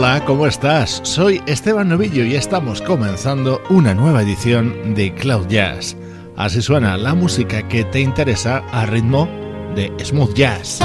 Hola, ¿cómo estás? Soy Esteban Novillo y estamos comenzando una nueva edición de Cloud Jazz. Así suena la música que te interesa a ritmo de smooth jazz.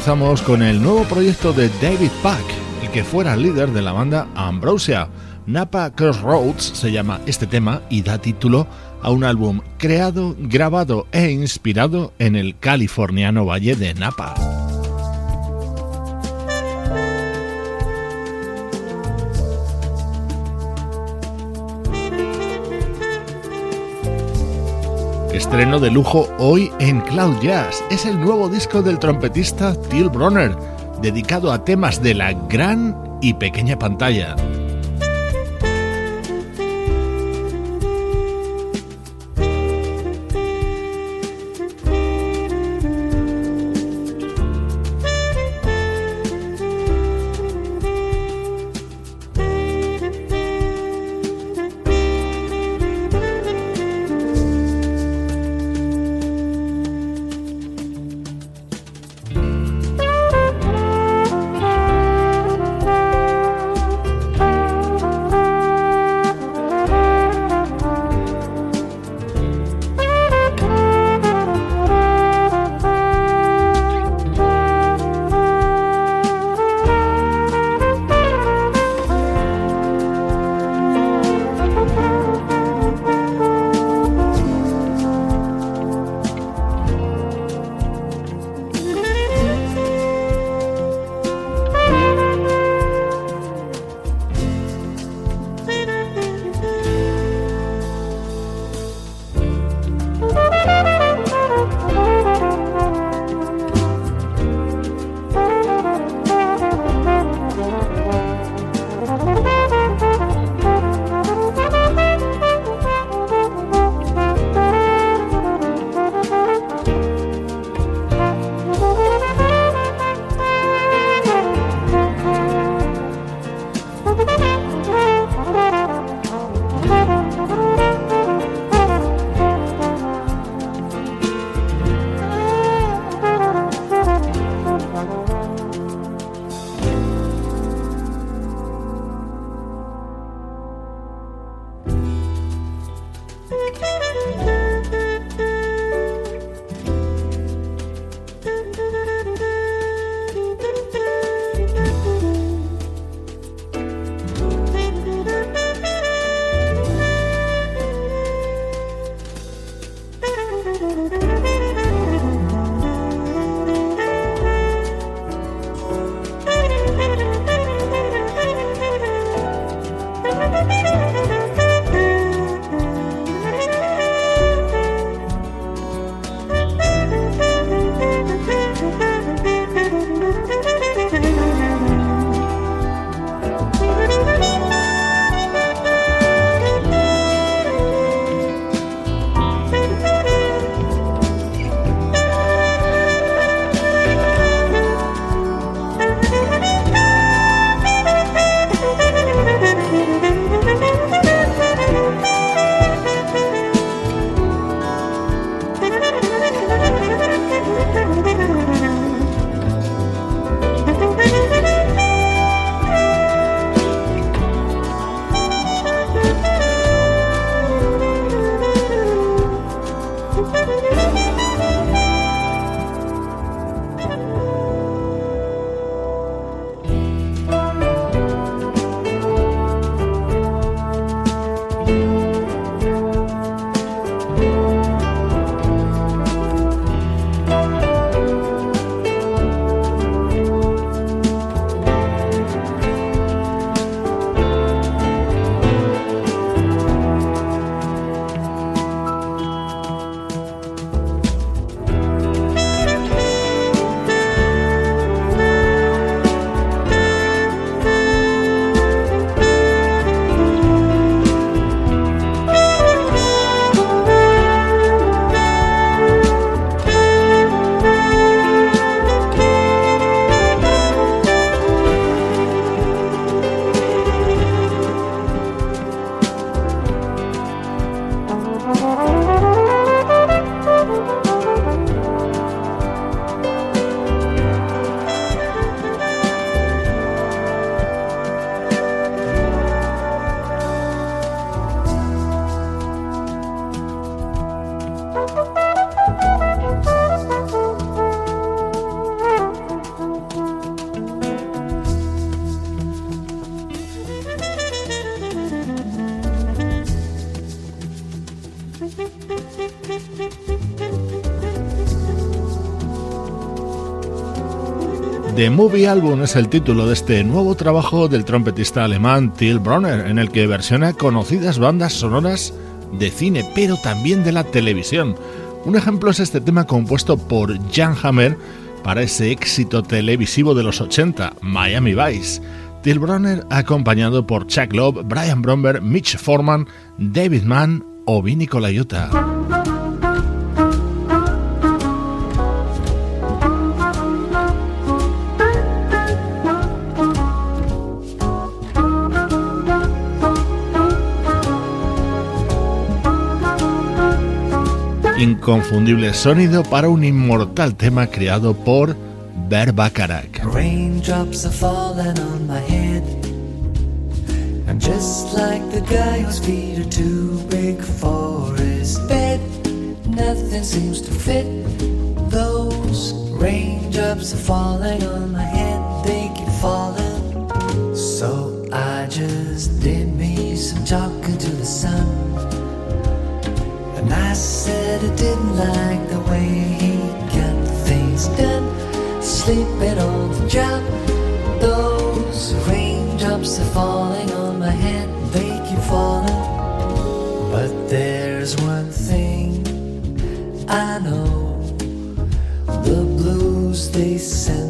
Comenzamos con el nuevo proyecto de David Pack, el que fuera líder de la banda Ambrosia. Napa Crossroads se llama este tema y da título a un álbum creado, grabado e inspirado en el californiano valle de Napa. Estreno de lujo hoy en Cloud Jazz. Es el nuevo disco del trompetista Till Bronner, dedicado a temas de la gran y pequeña pantalla. The Movie Album es el título de este nuevo trabajo del trompetista alemán Till Bronner, en el que versiona conocidas bandas sonoras de cine, pero también de la televisión. Un ejemplo es este tema compuesto por Jan Hammer para ese éxito televisivo de los 80, Miami Vice. Till Bronner acompañado por Chuck Love, Brian Bromberg, Mitch Foreman, David Mann o Vinny Colaiuta. Inconfundible sonido para un inmortal tema creado por Bert Bacharach. Raindrops are falling on my head. I'm just like the guy whose feet are too big for his bed. Nothing seems to fit. Those raindrops are falling on my head. They keep falling. So I just did me some talking to the sun. I said I didn't like the way he got things done. Sleeping on the job, those raindrops are falling on my head, they keep falling. But there's one thing I know the blues they send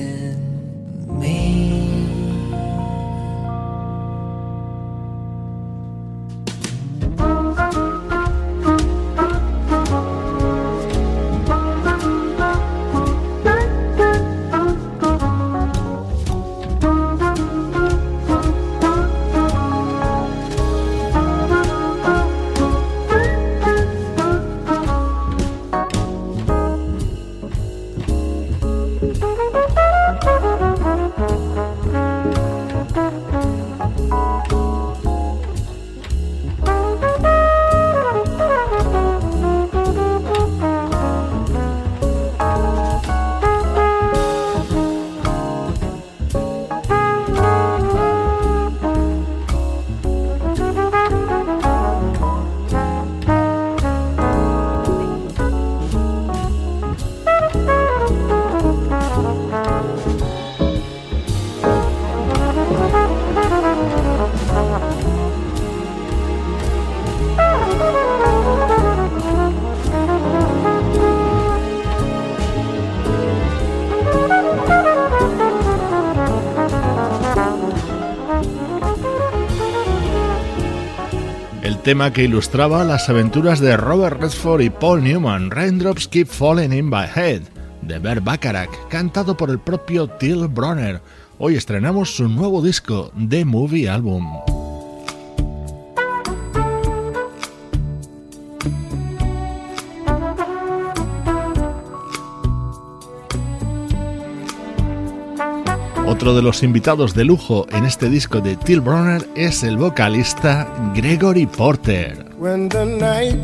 Tema que ilustraba las aventuras de Robert Redford y Paul Newman, Raindrops Keep Falling in My Head, de Bert Bacharach, cantado por el propio Till Bronner. Hoy estrenamos su nuevo disco, The Movie Album. Otro de los invitados de lujo en este disco de Till Bronner es el vocalista Gregory Porter. When the night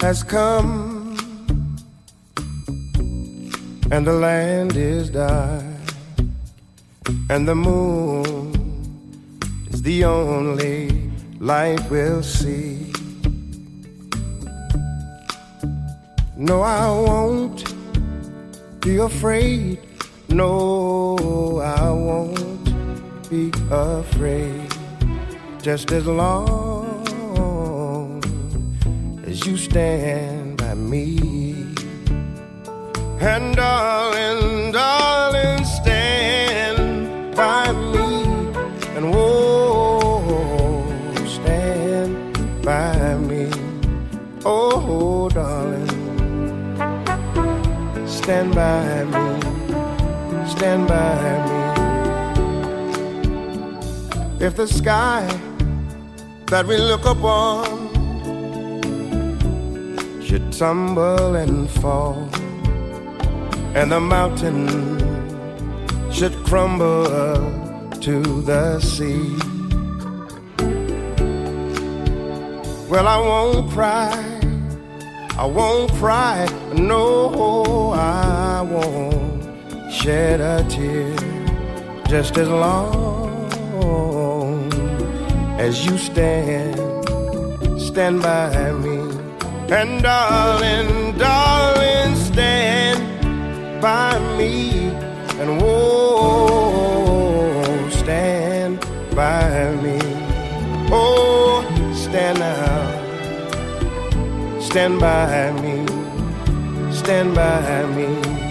has come and the land is dark and the moon is the only light we'll see. No, I won't be afraid. No, I won't be afraid. Just as long as you stand by me. And darling, darling, stand by me. And oh, stand by me. Oh, darling, stand by me stand by me. If the sky that we look upon should tumble and fall, and the mountain should crumble to the sea. Well, I won't cry, I won't cry, no, I won't shed a tear just as long as you stand, stand by me. And darling, darling, stand by me. And oh, stand by me. Oh, stand now. Stand by me. Stand by me.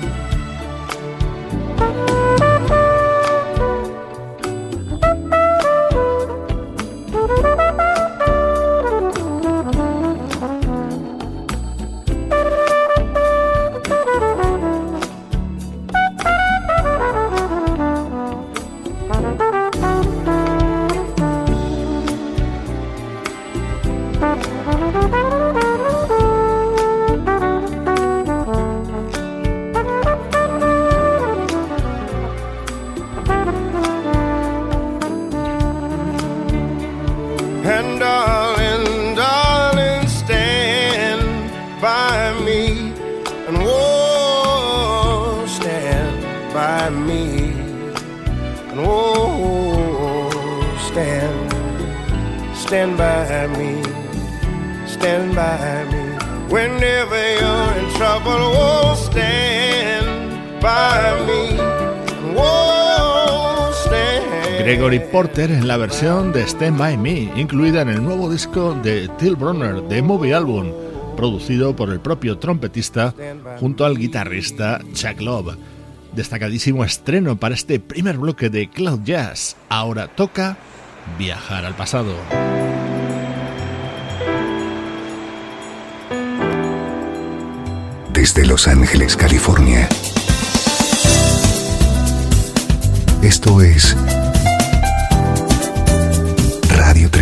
En la versión de Stand By Me, incluida en el nuevo disco de Till Brunner, de Movie Album, producido por el propio trompetista junto al guitarrista Chuck Love. Destacadísimo estreno para este primer bloque de Cloud Jazz. Ahora toca viajar al pasado. Desde Los Ángeles, California. Esto es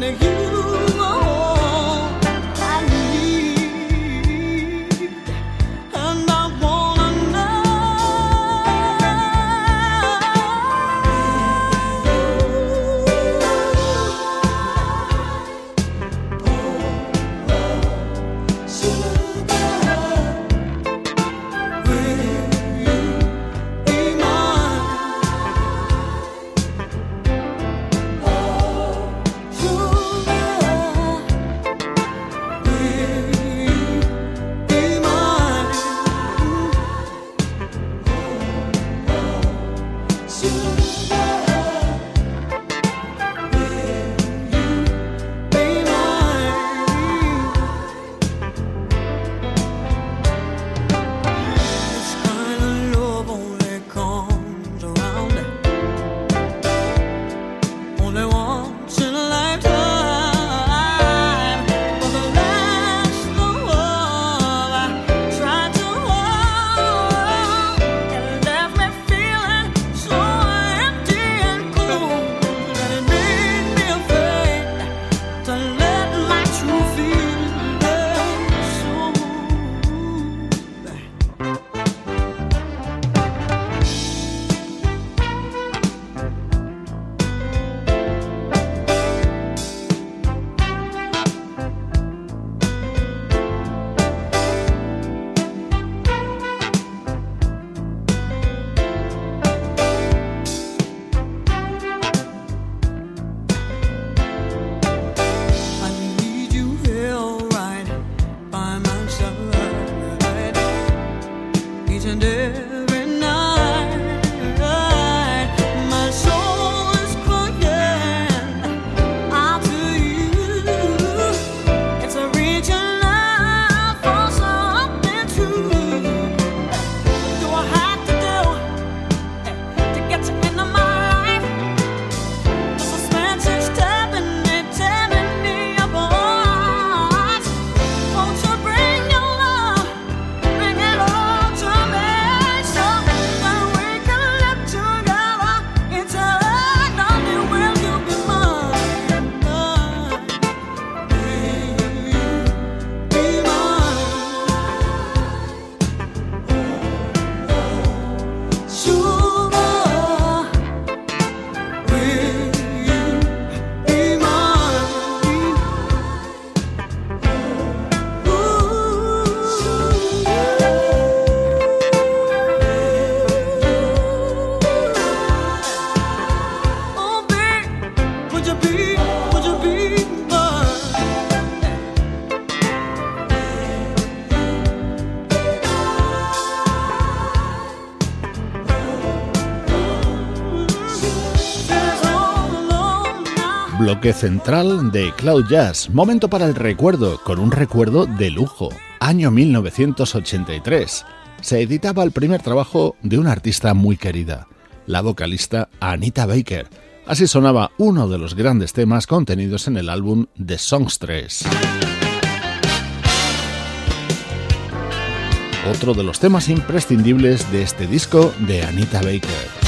than a you central de Cloud Jazz. Momento para el recuerdo, con un recuerdo de lujo. Año 1983. Se editaba el primer trabajo de una artista muy querida, la vocalista Anita Baker. Así sonaba uno de los grandes temas contenidos en el álbum The Songstress. Otro de los temas imprescindibles de este disco de Anita Baker.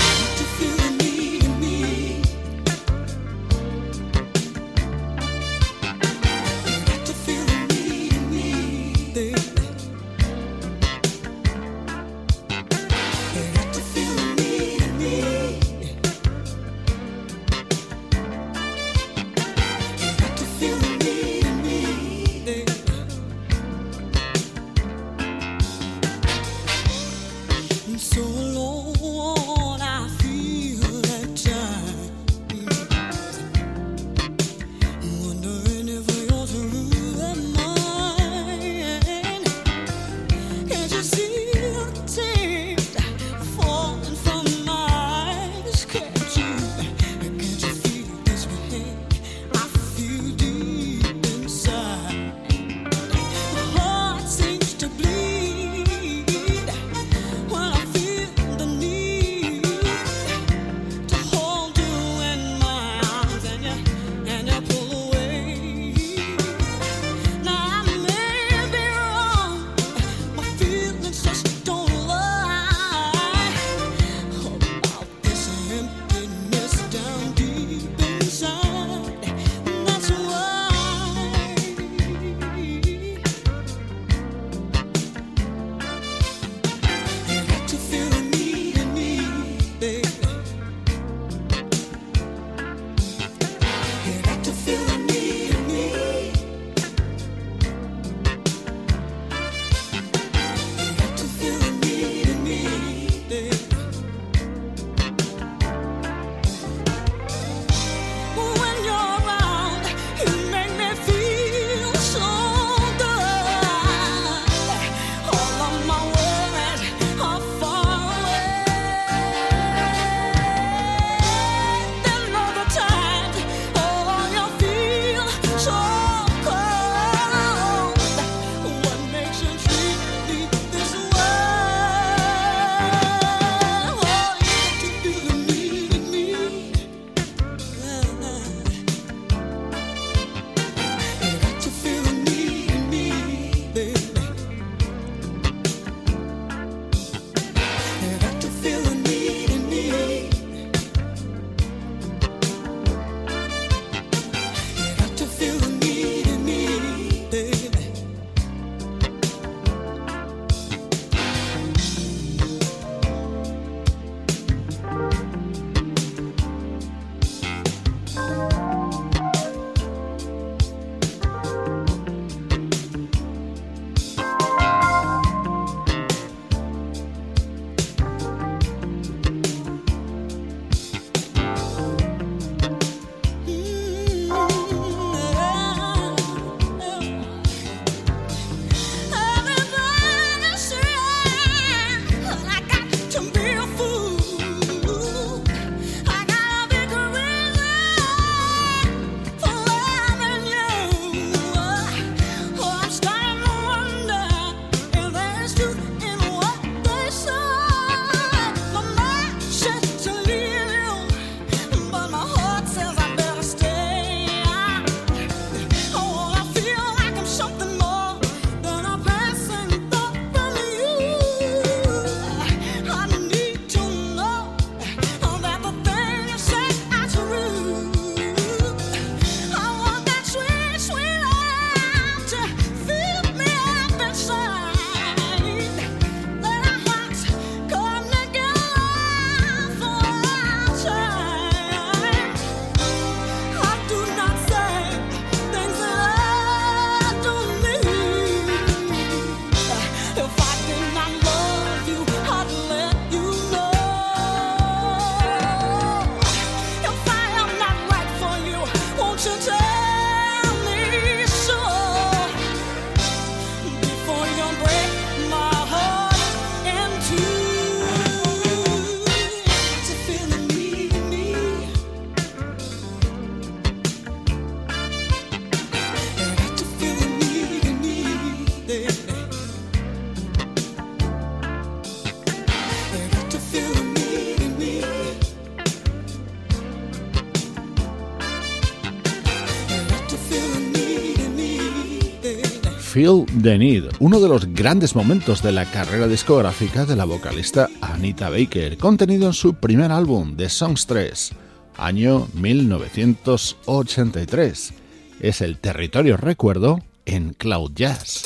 Feel the Need, uno de los grandes momentos de la carrera discográfica de la vocalista Anita Baker, contenido en su primer álbum, The Songs 3, año 1983. Es el territorio recuerdo en Cloud Jazz.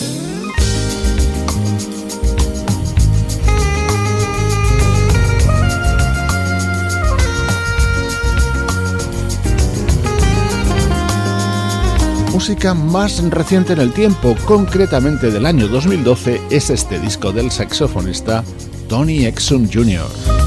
Música más reciente en el tiempo, concretamente del año 2012, es este disco del saxofonista Tony Exum Jr.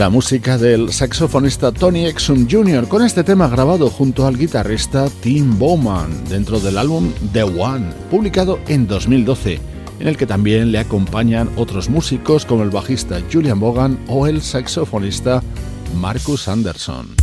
la música del saxofonista Tony Exum Jr. con este tema grabado junto al guitarrista Tim Bowman dentro del álbum The One, publicado en 2012, en el que también le acompañan otros músicos como el bajista Julian Bogan o el saxofonista Marcus Anderson.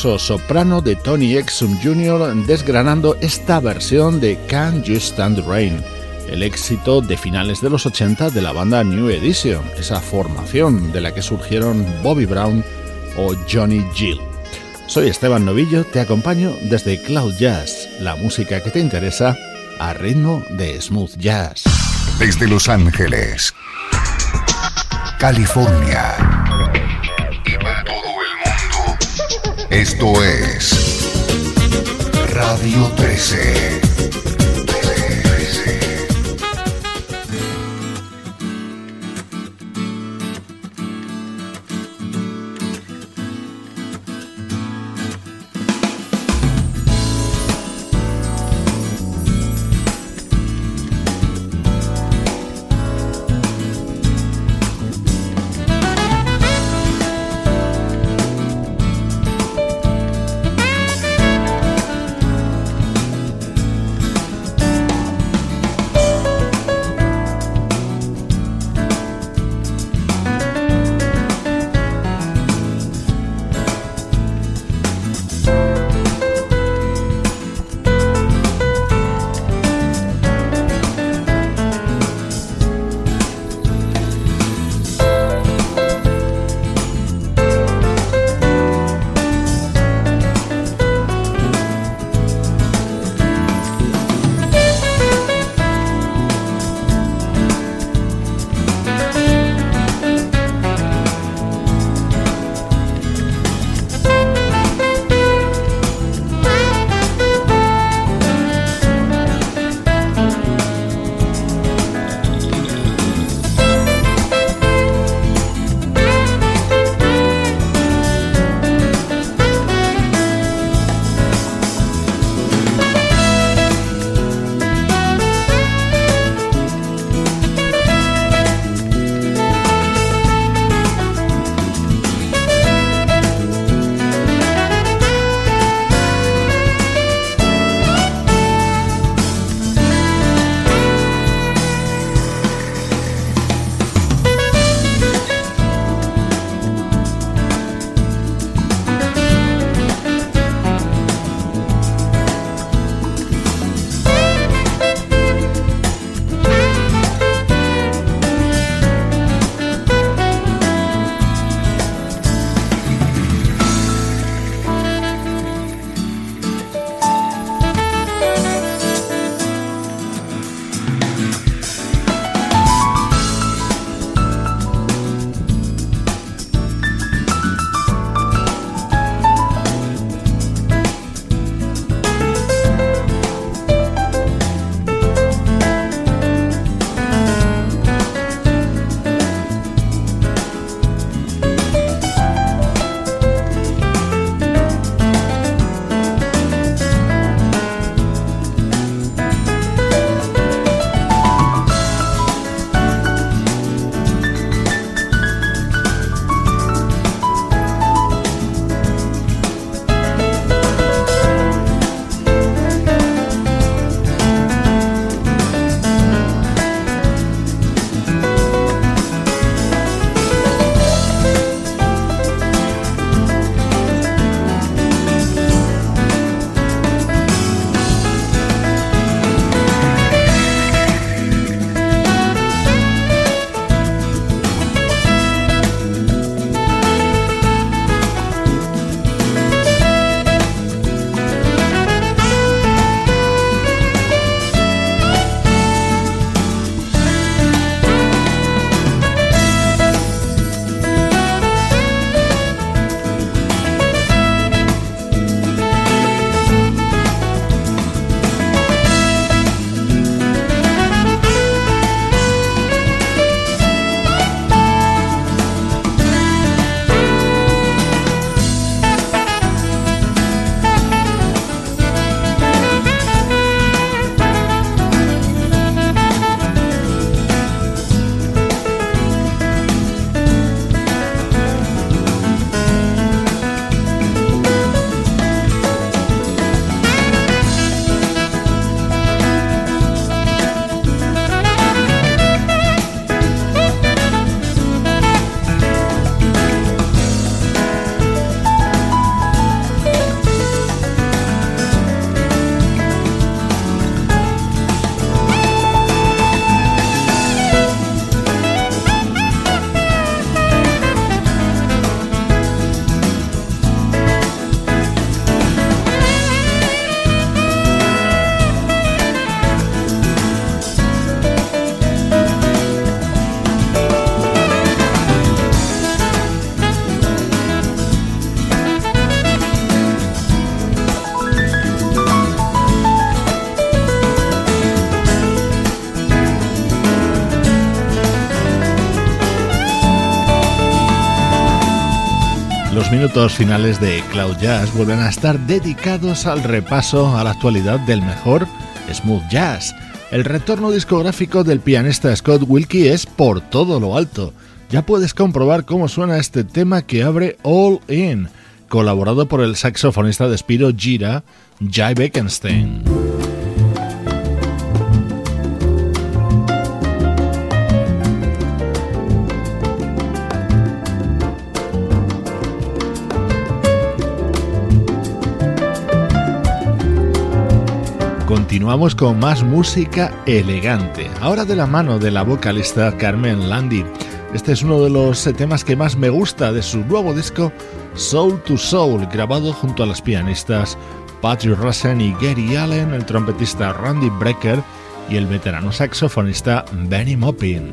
Soprano de Tony Exum Jr. desgranando esta versión de Can You Stand Rain, el éxito de finales de los 80 de la banda New Edition, esa formación de la que surgieron Bobby Brown o Johnny Gill. Soy Esteban Novillo, te acompaño desde Cloud Jazz, la música que te interesa a ritmo de smooth jazz. Desde Los Ángeles, California Esto es Radio 13. Minutos finales de Cloud Jazz vuelven a estar dedicados al repaso a la actualidad del mejor smooth jazz. El retorno discográfico del pianista Scott Wilkie es por todo lo alto. Ya puedes comprobar cómo suena este tema que abre All In, colaborado por el saxofonista de Spiro Gira, Jai Beckenstein. continuamos con más música elegante, ahora de la mano de la vocalista Carmen Landi. Este es uno de los eh, temas que más me gusta de su nuevo disco Soul to Soul, grabado junto a las pianistas Patrick Rosen y Gary Allen, el trompetista Randy Brecker y el veterano saxofonista Benny Maupin.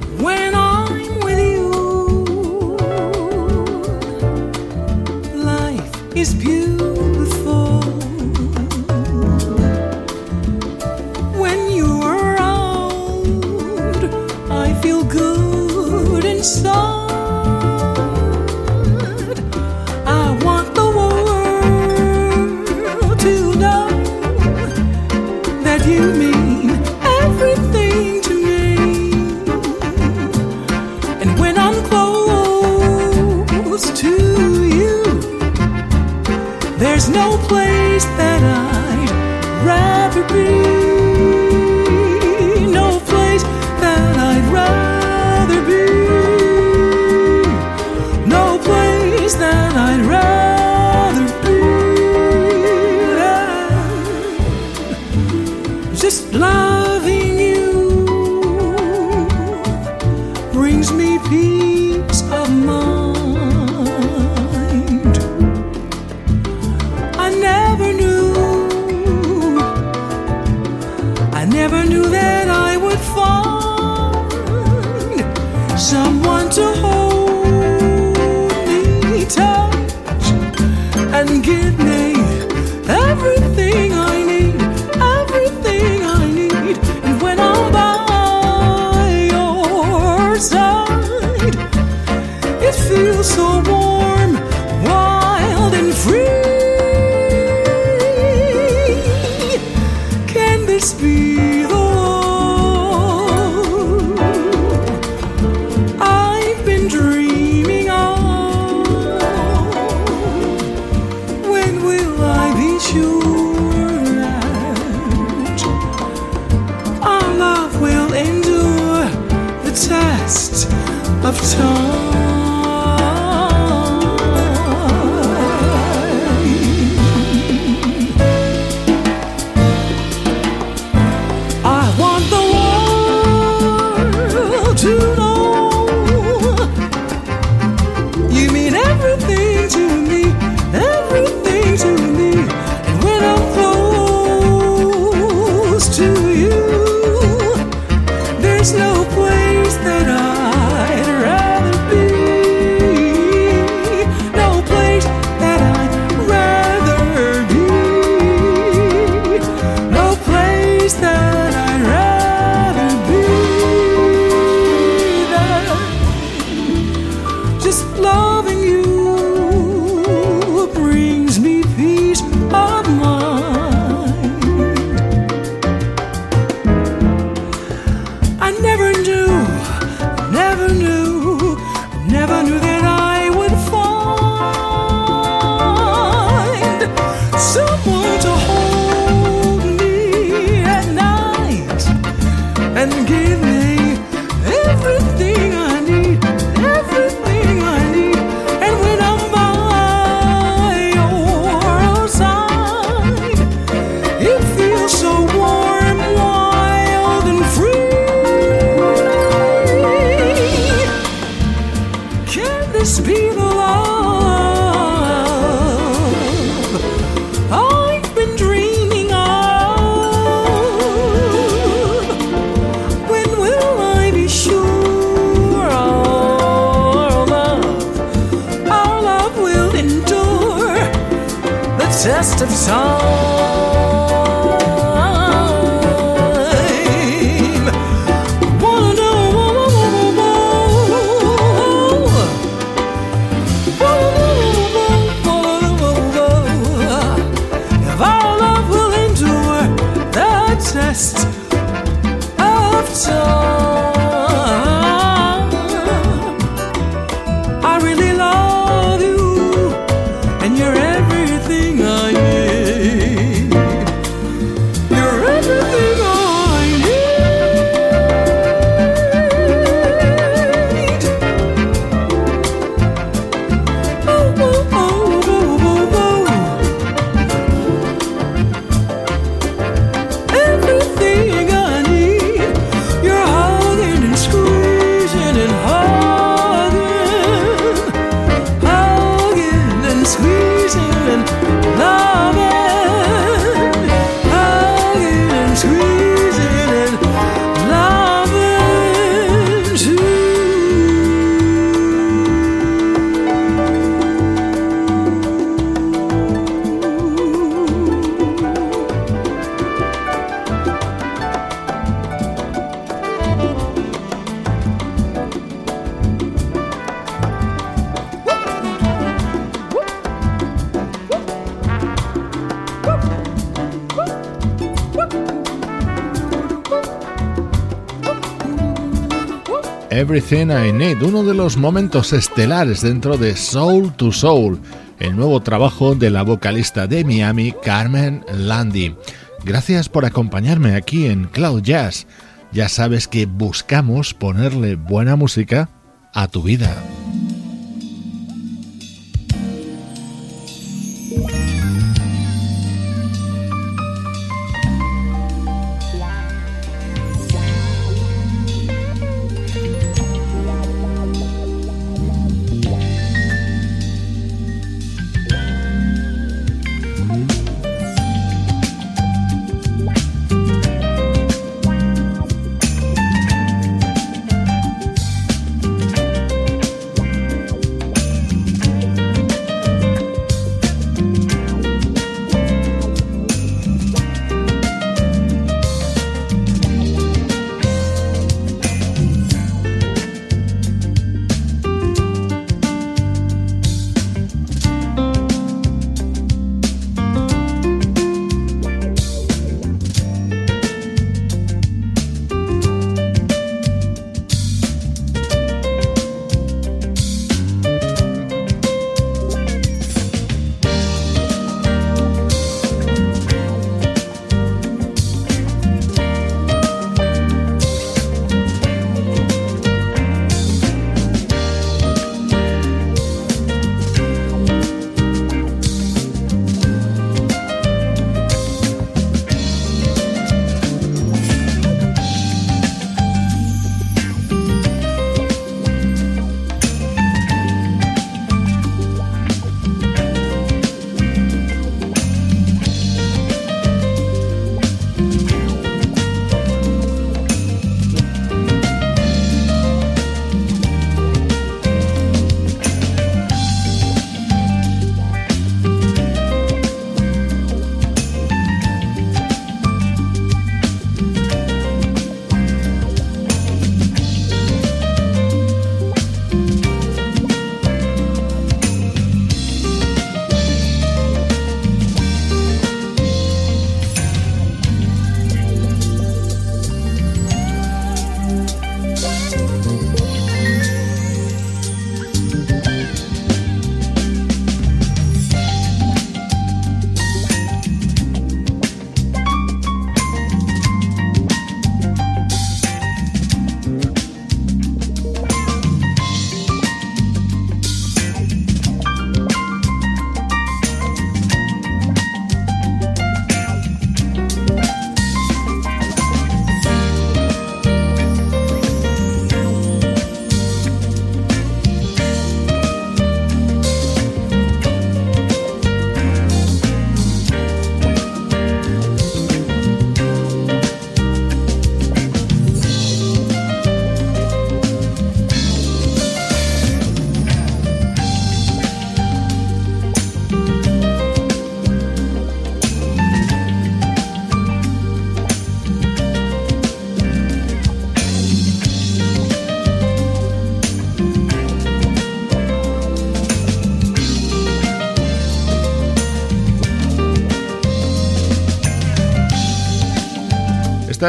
Everything I Need, uno de los momentos estelares dentro de Soul to Soul, el nuevo trabajo de la vocalista de Miami, Carmen Landy. Gracias por acompañarme aquí en Cloud Jazz. Ya sabes que buscamos ponerle buena música a tu vida.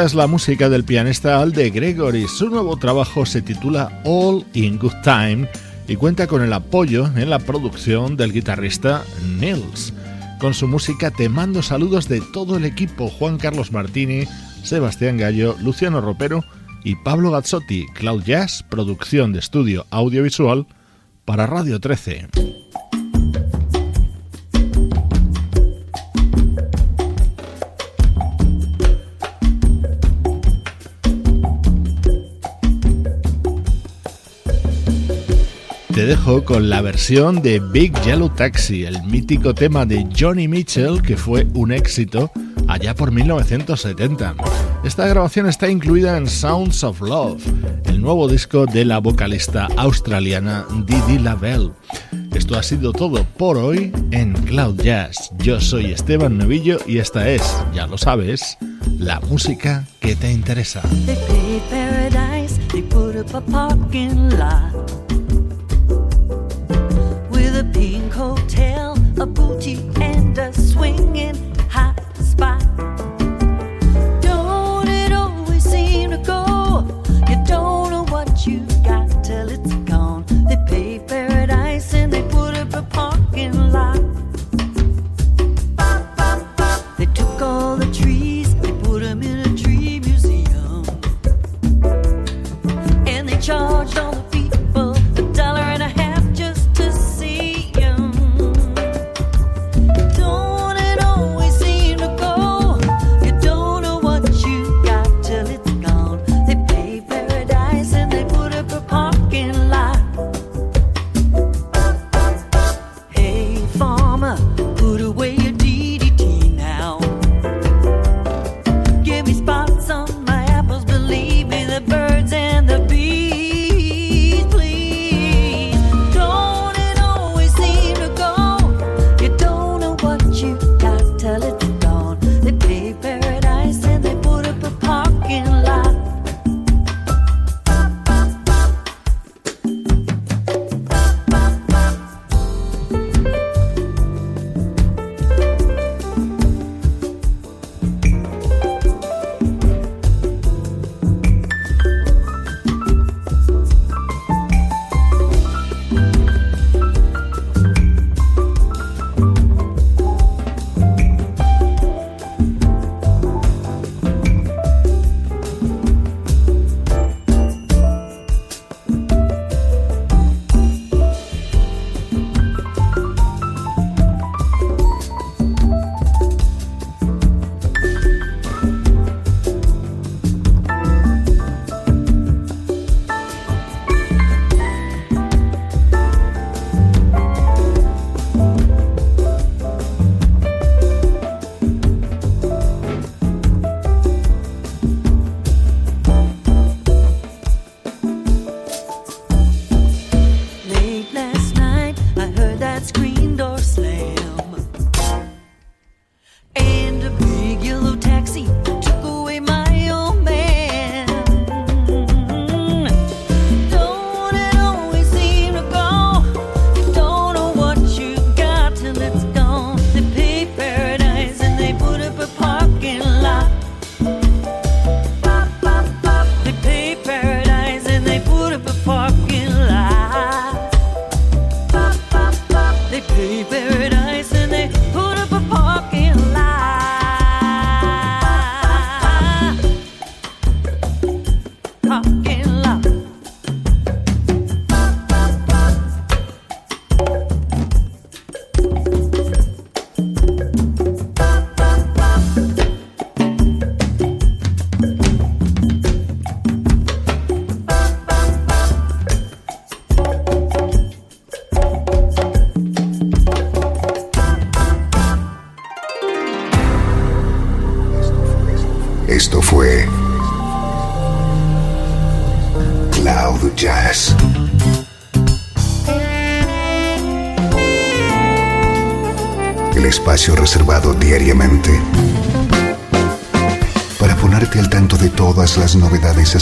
Es la música del pianista Alde Gregory. Su nuevo trabajo se titula All in Good Time y cuenta con el apoyo en la producción del guitarrista Nils. Con su música te mando saludos de todo el equipo, Juan Carlos Martini, Sebastián Gallo, Luciano Ropero y Pablo Gazzotti, Cloud Jazz, producción de estudio audiovisual para Radio 13. Te dejo con la versión de Big Yellow Taxi, el mítico tema de Johnny Mitchell que fue un éxito allá por 1970. Esta grabación está incluida en Sounds of Love, el nuevo disco de la vocalista australiana Didi Lavelle. Esto ha sido todo por hoy en Cloud Jazz. Yo soy Esteban Novillo y esta es, ya lo sabes, la música que te interesa. a